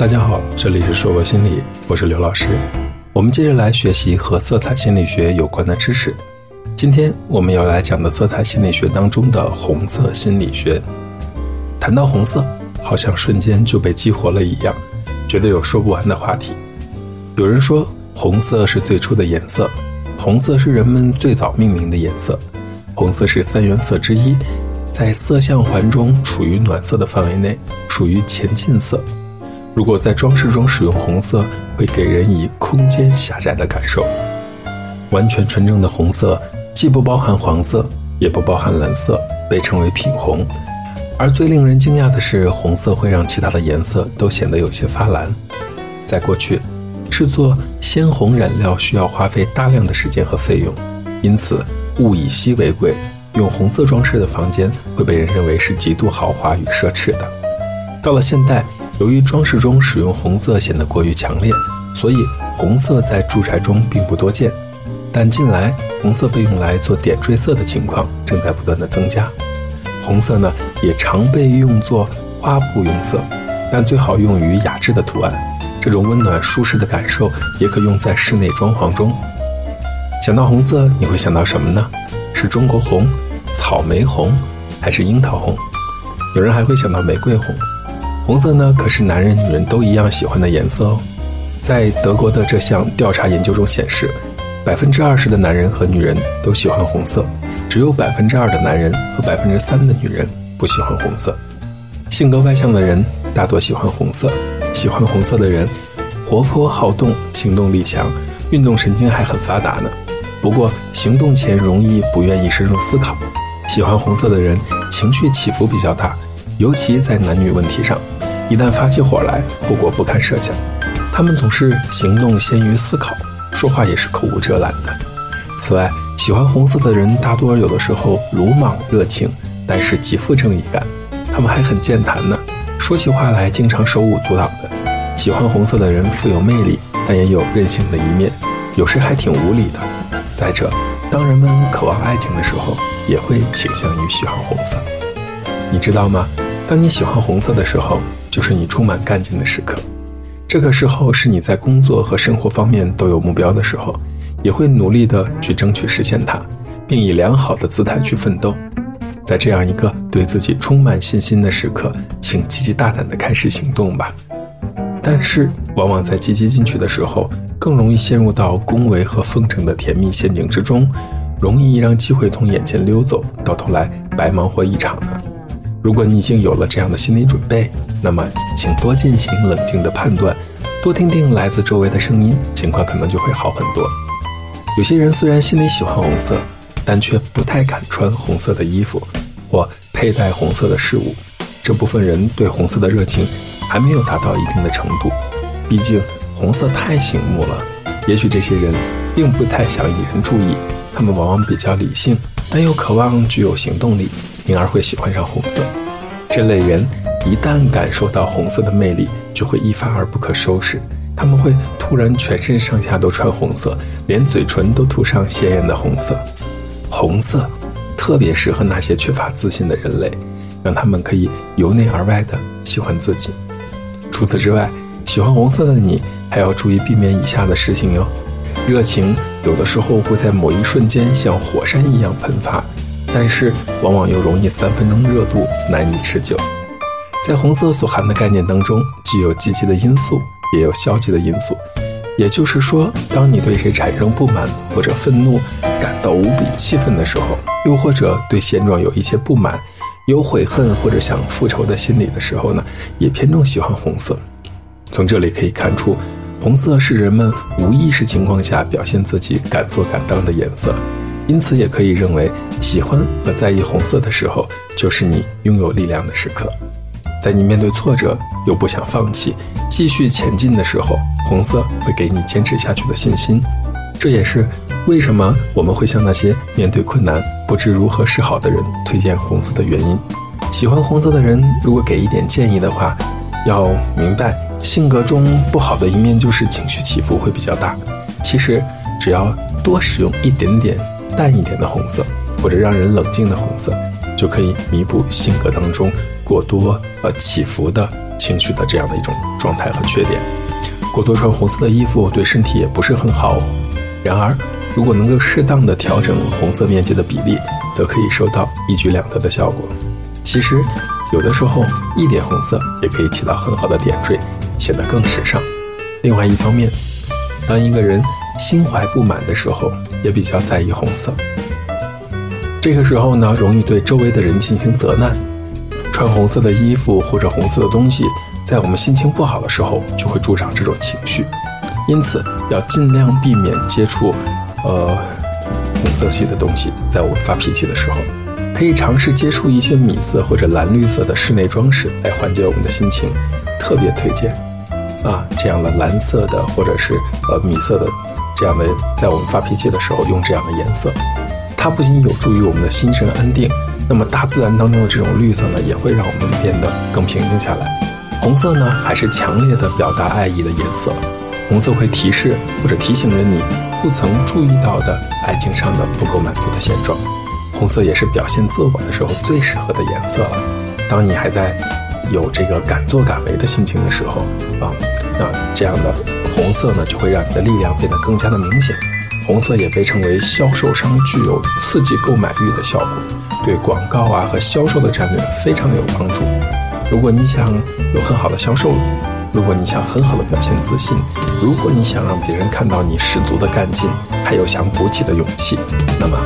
大家好，这里是硕博心理，我是刘老师。我们接着来学习和色彩心理学有关的知识。今天我们要来讲的色彩心理学当中的红色心理学。谈到红色，好像瞬间就被激活了一样，觉得有说不完的话题。有人说，红色是最初的颜色，红色是人们最早命名的颜色，红色是三原色之一，在色相环中处于暖色的范围内，属于前进色。如果在装饰中使用红色，会给人以空间狭窄的感受。完全纯正的红色既不包含黄色，也不包含蓝色，被称为品红。而最令人惊讶的是，红色会让其他的颜色都显得有些发蓝。在过去，制作鲜红染料需要花费大量的时间和费用，因此物以稀为贵。用红色装饰的房间会被人认为是极度豪华与奢侈的。到了现代。由于装饰中使用红色显得过于强烈，所以红色在住宅中并不多见。但近来，红色被用来做点缀色的情况正在不断的增加。红色呢，也常被用作花布用色，但最好用于雅致的图案。这种温暖舒适的感受也可用在室内装潢中。想到红色，你会想到什么呢？是中国红、草莓红，还是樱桃红？有人还会想到玫瑰红。红色呢，可是男人女人都一样喜欢的颜色哦。在德国的这项调查研究中显示，百分之二十的男人和女人都喜欢红色，只有百分之二的男人和百分之三的女人不喜欢红色。性格外向的人大多喜欢红色，喜欢红色的人活泼好动，行动力强，运动神经还很发达呢。不过行动前容易不愿意深入思考。喜欢红色的人情绪起伏比较大，尤其在男女问题上。一旦发起火来，后果不堪设想。他们总是行动先于思考，说话也是口无遮拦的。此外，喜欢红色的人大多有的时候鲁莽热情，但是极富正义感。他们还很健谈呢，说起话来经常手舞足蹈的。喜欢红色的人富有魅力，但也有任性的一面，有时还挺无理的。再者，当人们渴望爱情的时候，也会倾向于喜欢红色。你知道吗？当你喜欢红色的时候，就是你充满干劲的时刻，这个时候是你在工作和生活方面都有目标的时候，也会努力的去争取实现它，并以良好的姿态去奋斗。在这样一个对自己充满信心的时刻，请积极大胆的开始行动吧。但是，往往在积极进取的时候，更容易陷入到恭维和奉承的甜蜜陷阱之中，容易让机会从眼前溜走，到头来白忙活一场呢。如果你已经有了这样的心理准备，那么请多进行冷静的判断，多听听来自周围的声音，情况可能就会好很多。有些人虽然心里喜欢红色，但却不太敢穿红色的衣服或佩戴红色的事物。这部分人对红色的热情还没有达到一定的程度，毕竟红色太醒目了。也许这些人并不太想引人注意，他们往往比较理性，但又渴望具有行动力。因而会喜欢上红色，这类人一旦感受到红色的魅力，就会一发而不可收拾。他们会突然全身上下都穿红色，连嘴唇都涂上鲜艳的红色。红色特别适合那些缺乏自信的人类，让他们可以由内而外的喜欢自己。除此之外，喜欢红色的你还要注意避免以下的事情哟：热情有的时候会在某一瞬间像火山一样喷发。但是往往又容易三分钟热度，难以持久。在红色所含的概念当中，既有积极的因素，也有消极的因素。也就是说，当你对谁产生不满或者愤怒，感到无比气愤的时候，又或者对现状有一些不满，有悔恨或者想复仇的心理的时候呢，也偏重喜欢红色。从这里可以看出，红色是人们无意识情况下表现自己敢做敢当的颜色。因此，也可以认为，喜欢和在意红色的时候，就是你拥有力量的时刻。在你面对挫折又不想放弃、继续前进的时候，红色会给你坚持下去的信心。这也是为什么我们会向那些面对困难不知如何是好的人推荐红色的原因。喜欢红色的人，如果给一点建议的话，要明白，性格中不好的一面就是情绪起伏会比较大。其实，只要多使用一点点。淡一点的红色，或者让人冷静的红色，就可以弥补性格当中过多呃起伏的情。绪的这样的一种状态和缺点。过多穿红色的衣服对身体也不是很好。哦然而，如果能够适当的调整红色面积的比例，则可以收到一举两得的效果。其实，有的时候一点红色也可以起到很好的点缀，显得更时尚。另外一方面，当一个人心怀不满的时候，也比较在意红色。这个时候呢，容易对周围的人进行责难。穿红色的衣服或者红色的东西，在我们心情不好的时候，就会助长这种情绪。因此，要尽量避免接触，呃，红色系的东西。在我们发脾气的时候，可以尝试接触一些米色或者蓝绿色的室内装饰，来缓解我们的心情。特别推荐啊，这样的蓝色的或者是呃米色的，这样的，在我们发脾气的时候用这样的颜色。它不仅有助于我们的心神安定，那么大自然当中的这种绿色呢，也会让我们变得更平静下来。红色呢，还是强烈的表达爱意的颜色。红色会提示或者提醒着你不曾注意到的爱情上的不够满足的现状。红色也是表现自我的时候最适合的颜色了。当你还在有这个敢作敢为的心情的时候啊，那这样的红色呢，就会让你的力量变得更加的明显。红色也被称为销售商具有刺激购买欲的效果，对广告啊和销售的战略非常有帮助。如果你想有很好的销售，如果你想很好的表现自信，如果你想让别人看到你十足的干劲，还有想鼓起的勇气，那么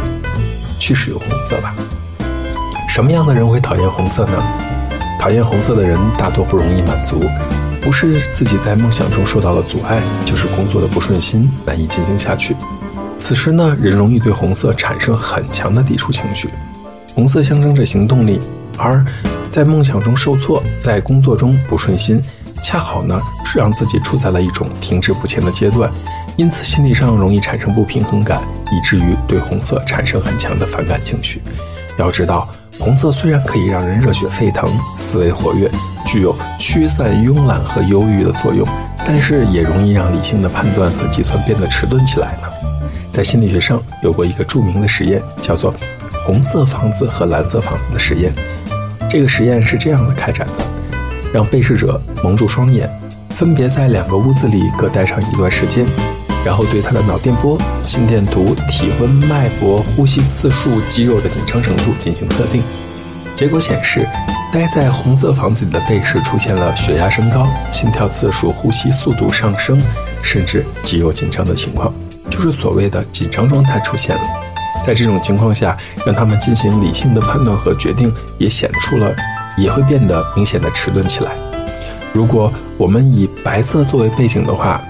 去使用红色吧。什么样的人会讨厌红色呢？讨厌红色的人大多不容易满足，不是自己在梦想中受到了阻碍，就是工作的不顺心，难以进行下去。此时呢，人容易对红色产生很强的抵触情绪。红色象征着行动力，而在梦想中受挫，在工作中不顺心，恰好呢是让自己处在了一种停滞不前的阶段，因此心理上容易产生不平衡感，以至于对红色产生很强的反感情绪。要知道，红色虽然可以让人热血沸腾、思维活跃，具有驱散慵懒和忧郁的作用，但是也容易让理性的判断和计算变得迟钝起来呢。在心理学上有过一个著名的实验，叫做“红色房子和蓝色房子”的实验。这个实验是这样的开展的：让被试者蒙住双眼，分别在两个屋子里各待上一段时间，然后对他的脑电波、心电图、体温、脉搏、呼吸次数、肌肉的紧张程度进行测定。结果显示，待在红色房子里的被试出现了血压升高、心跳次数、呼吸速度上升，甚至肌肉紧张的情况。就是所谓的紧张状态出现了，在这种情况下，让他们进行理性的判断和决定也显出了，也会变得明显的迟钝起来。如果我们以白色作为背景的话，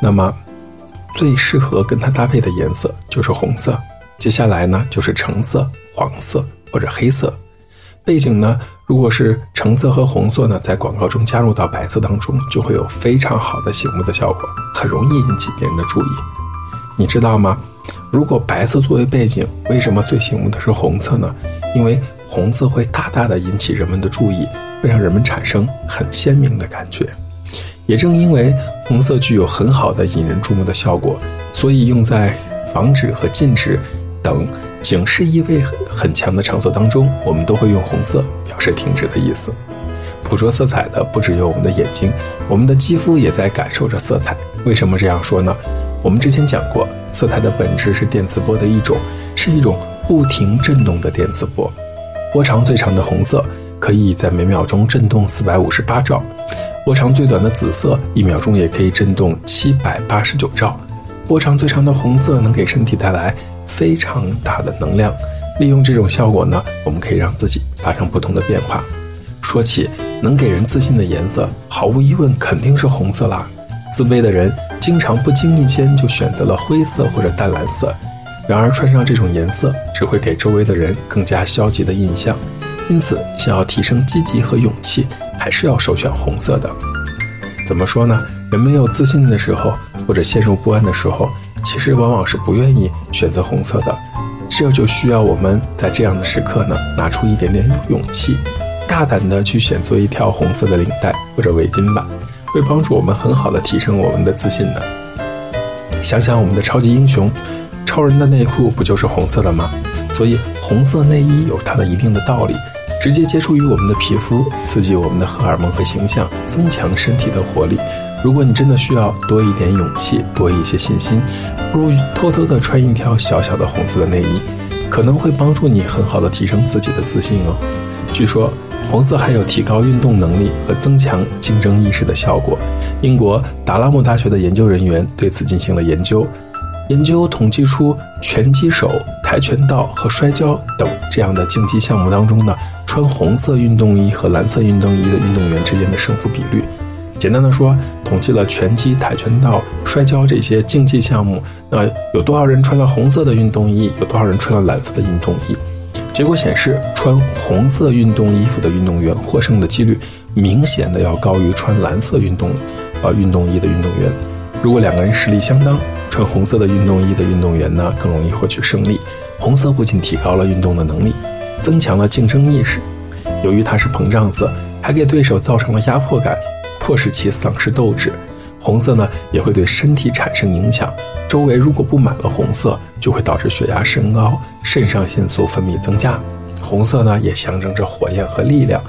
那么最适合跟它搭配的颜色就是红色。接下来呢，就是橙色、黄色或者黑色。背景呢，如果是橙色和红色呢，在广告中加入到白色当中，就会有非常好的醒目的效果，很容易引起别人的注意。你知道吗？如果白色作为背景，为什么最醒目的是红色呢？因为红色会大大的引起人们的注意，会让人们产生很鲜明的感觉。也正因为红色具有很好的引人注目的效果，所以用在防止和禁止等警示意味很强的场所当中，我们都会用红色表示停止的意思。捕捉色彩的不只有我们的眼睛，我们的肌肤也在感受着色彩。为什么这样说呢？我们之前讲过，色彩的本质是电磁波的一种，是一种不停振动的电磁波。波长最长的红色可以在每秒钟振动四百五十八兆，波长最短的紫色一秒钟也可以震动七百八十九兆。波长最长的红色能给身体带来非常大的能量。利用这种效果呢，我们可以让自己发生不同的变化。说起能给人自信的颜色，毫无疑问肯定是红色啦。自卑的人经常不经意间就选择了灰色或者淡蓝色，然而穿上这种颜色只会给周围的人更加消极的印象。因此，想要提升积极和勇气，还是要首选红色的。怎么说呢？人们有自信的时候，或者陷入不安的时候，其实往往是不愿意选择红色的。这就需要我们在这样的时刻呢，拿出一点点勇气，大胆的去选择一条红色的领带或者围巾吧。会帮助我们很好的提升我们的自信的。想想我们的超级英雄，超人的内裤不就是红色的吗？所以红色内衣有它的一定的道理。直接接触于我们的皮肤，刺激我们的荷尔蒙和形象，增强身体的活力。如果你真的需要多一点勇气，多一些信心，不如偷偷的穿一条小小的红色的内衣，可能会帮助你很好的提升自己的自信哦。据说。红色还有提高运动能力和增强竞争意识的效果。英国达拉姆大学的研究人员对此进行了研究，研究统计出拳击手、跆拳道和摔跤等这样的竞技项目当中呢，穿红色运动衣和蓝色运动衣的运动员之间的胜负比率。简单的说，统计了拳击、跆拳道、摔跤这些竞技项目，那有多少人穿了红色的运动衣，有多少人穿了蓝色的运动衣。结果显示，穿红色运动衣服的运动员获胜的几率明显的要高于穿蓝色运动，呃运动衣的运动员。如果两个人实力相当，穿红色的运动衣的运动员呢更容易获取胜利。红色不仅提高了运动的能力，增强了竞争意识。由于它是膨胀色，还给对手造成了压迫感，迫使其丧失斗志。红色呢也会对身体产生影响。周围如果布满了红色，就会导致血压升高，肾上腺素分泌增加。红色呢，也象征着火焰和力量。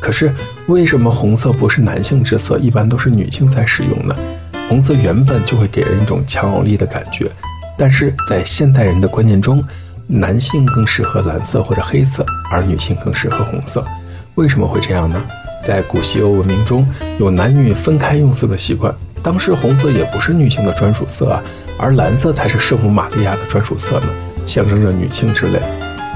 可是，为什么红色不是男性之色，一般都是女性在使用呢？红色原本就会给人一种强有力的感觉，但是在现代人的观念中，男性更适合蓝色或者黑色，而女性更适合红色。为什么会这样呢？在古西欧文明中，有男女分开用色的习惯。当时红色也不是女性的专属色啊，而蓝色才是圣母玛利亚的专属色呢，象征着女性之类。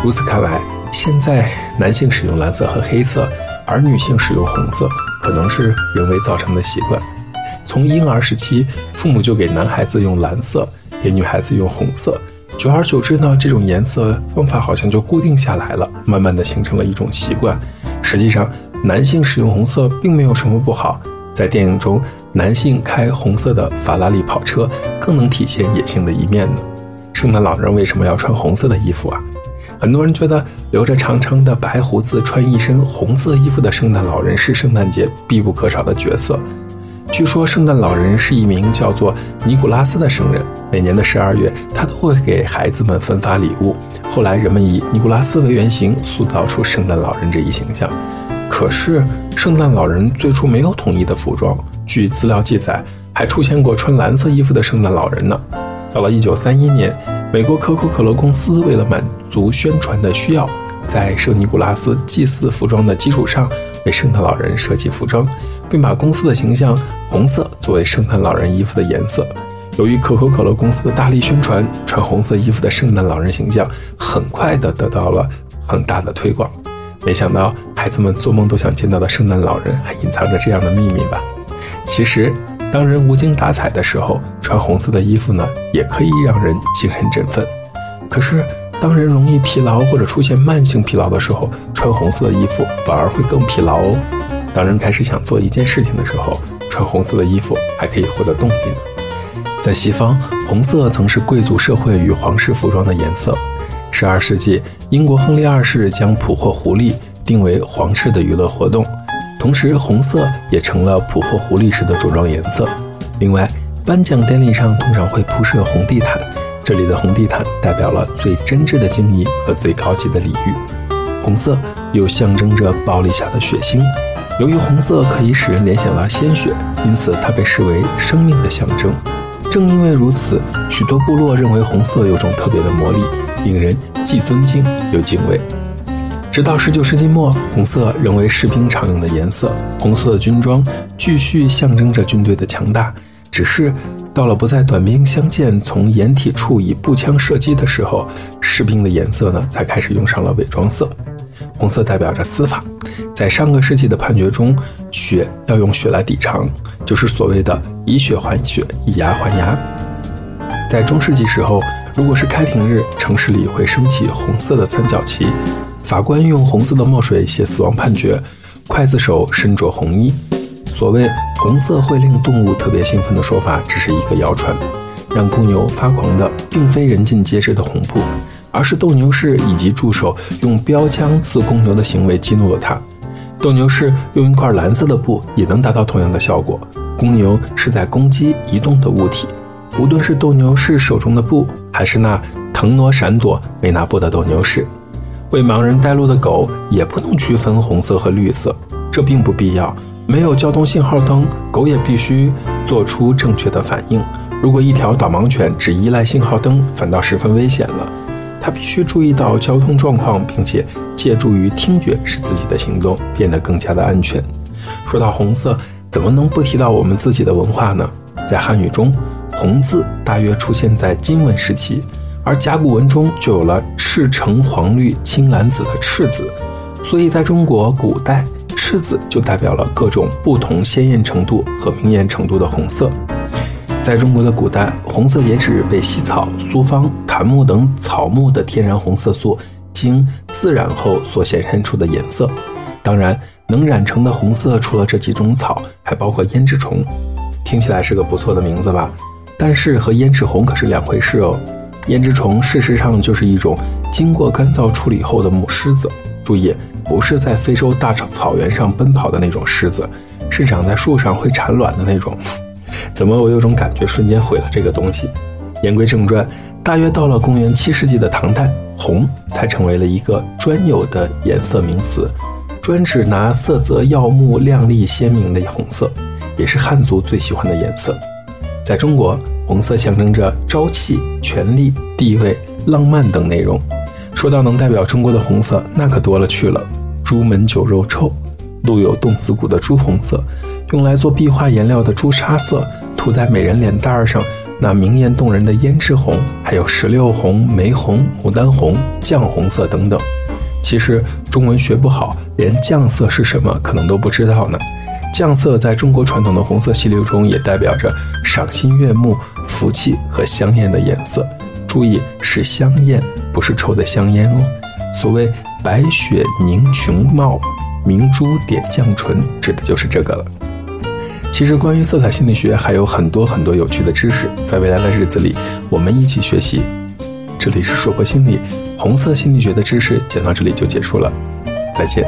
如此看来，现在男性使用蓝色和黑色，而女性使用红色，可能是人为造成的习惯。从婴儿时期，父母就给男孩子用蓝色，给女孩子用红色，久而久之呢，这种颜色方法好像就固定下来了，慢慢的形成了一种习惯。实际上，男性使用红色并没有什么不好。在电影中，男性开红色的法拉利跑车更能体现野性的一面呢。圣诞老人为什么要穿红色的衣服啊？很多人觉得留着长长的白胡子、穿一身红色衣服的圣诞老人是圣诞节必不可少的角色。据说圣诞老人是一名叫做尼古拉斯的圣人，每年的十二月，他都会给孩子们分发礼物。后来人们以尼古拉斯为原型，塑造出圣诞老人这一形象。可是，圣诞老人最初没有统一的服装。据资料记载，还出现过穿蓝色衣服的圣诞老人呢。到了一九三一年，美国可口可乐公司为了满足宣传的需要，在圣尼古拉斯祭祀服装的基础上，为圣诞老人设计服装，并把公司的形象红色作为圣诞老人衣服的颜色。由于可口可乐公司的大力宣传，穿红色衣服的圣诞老人形象很快的得到了很大的推广。没想到，孩子们做梦都想见到的圣诞老人，还隐藏着这样的秘密吧？其实，当人无精打采的时候，穿红色的衣服呢，也可以让人精神振奋。可是，当人容易疲劳或者出现慢性疲劳的时候，穿红色的衣服反而会更疲劳哦。当人开始想做一件事情的时候，穿红色的衣服还可以获得动力呢。在西方，红色曾是贵族社会与皇室服装的颜色。十二世纪，英国亨利二世将捕获狐狸定为皇室的娱乐活动，同时红色也成了捕获狐狸时的着装颜色。另外，颁奖典礼上通常会铺设红地毯，这里的红地毯代表了最真挚的敬意和最高级的礼遇。红色又象征着暴力下的血腥，由于红色可以使人联想到鲜血，因此它被视为生命的象征。正因为如此，许多部落认为红色有种特别的魔力。令人既尊敬又敬畏。直到19世纪末，红色仍为士兵常用的颜色。红色的军装继续象征着军队的强大。只是到了不再短兵相见、从掩体处以步枪射击的时候，士兵的颜色呢才开始用上了伪装色。红色代表着司法，在上个世纪的判决中，血要用血来抵偿，就是所谓的以血还血，以牙还牙。在中世纪时候。如果是开庭日，城市里会升起红色的三角旗，法官用红色的墨水写死亡判决，刽子手身着红衣。所谓“红色会令动物特别兴奋”的说法，只是一个谣传。让公牛发狂的，并非人尽皆知的红布，而是斗牛士以及助手用标枪刺公牛的行为激怒了他。斗牛士用一块蓝色的布也能达到同样的效果。公牛是在攻击移动的物体。无论是斗牛士手中的布，还是那腾挪闪躲没拿布的斗牛士，为盲人带路的狗也不能区分红色和绿色，这并不必要。没有交通信号灯，狗也必须做出正确的反应。如果一条导盲犬只依赖信号灯，反倒十分危险了。他必须注意到交通状况，并且借助于听觉使自己的行动变得更加的安全。说到红色，怎么能不提到我们自己的文化呢？在汉语中，红字大约出现在金文时期，而甲骨文中就有了赤橙黄绿青蓝紫的赤字，所以在中国古代。赤字就代表了各种不同鲜艳程度和明艳程度的红色。在中国的古代，红色也指被茜草、苏芳、檀木等草木的天然红色素经自染后所显现出的颜色。当然，能染成的红色除了这几种草，还包括胭脂虫。听起来是个不错的名字吧？但是和胭脂红可是两回事哦。胭脂虫事实上就是一种经过干燥处理后的母狮子。注意。不是在非洲大草原上奔跑的那种狮子，是长在树上会产卵的那种。怎么我有种感觉，瞬间毁了这个东西？言归正传，大约到了公元七世纪的唐代，红才成为了一个专有的颜色名词，专指拿色泽耀目、亮丽鲜明的红色，也是汉族最喜欢的颜色。在中国，红色象征着朝气、权力、地位、浪漫等内容。说到能代表中国的红色，那可多了去了。朱门酒肉臭，露有冻死骨的朱红色，用来做壁画颜料的朱砂色，涂在美人脸蛋儿上那明艳动人的胭脂红，还有石榴红、玫红、牡丹红、绛红色等等。其实中文学不好，连绛色是什么可能都不知道呢。绛色在中国传统的红色系列中也代表着赏心悦目、福气和香艳的颜色。注意，是香艳，不是抽的香烟哦。所谓。白雪凝琼貌，明珠点绛唇，指的就是这个了。其实，关于色彩心理学还有很多很多有趣的知识，在未来的日子里，我们一起学习。这里是硕博心理，红色心理学的知识讲到这里就结束了，再见。